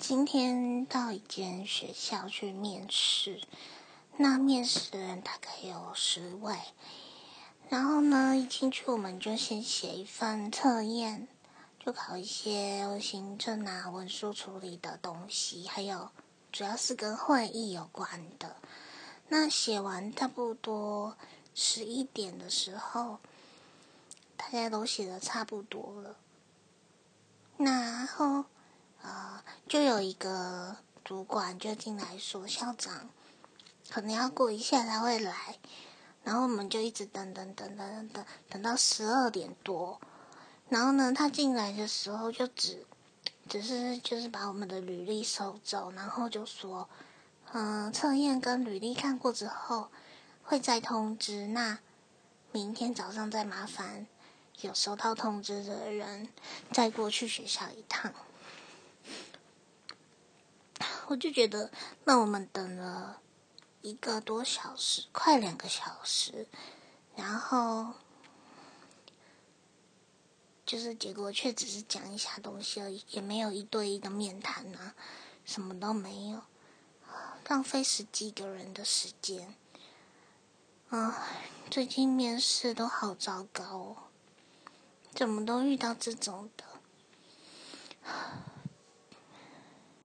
今天到一间学校去面试，那面试的人大概有十位。然后呢，一进去我们就先写一份测验，就考一些行政啊、文书处理的东西，还有主要是跟会议有关的。那写完差不多十一点的时候，大家都写的差不多了，然后。就有一个主管就进来说，校长可能要过一下才会来，然后我们就一直等等等等等等到十二点多，然后呢，他进来的时候就只只是就是把我们的履历收走，然后就说，嗯，测验跟履历看过之后会再通知，那明天早上再麻烦有收到通知的人再过去学校一趟。我就觉得，那我们等了一个多小时，快两个小时，然后就是结果却只是讲一下东西而已，也没有一对一的面谈啊，什么都没有，浪费十几个人的时间。啊，最近面试都好糟糕哦，怎么都遇到这种的？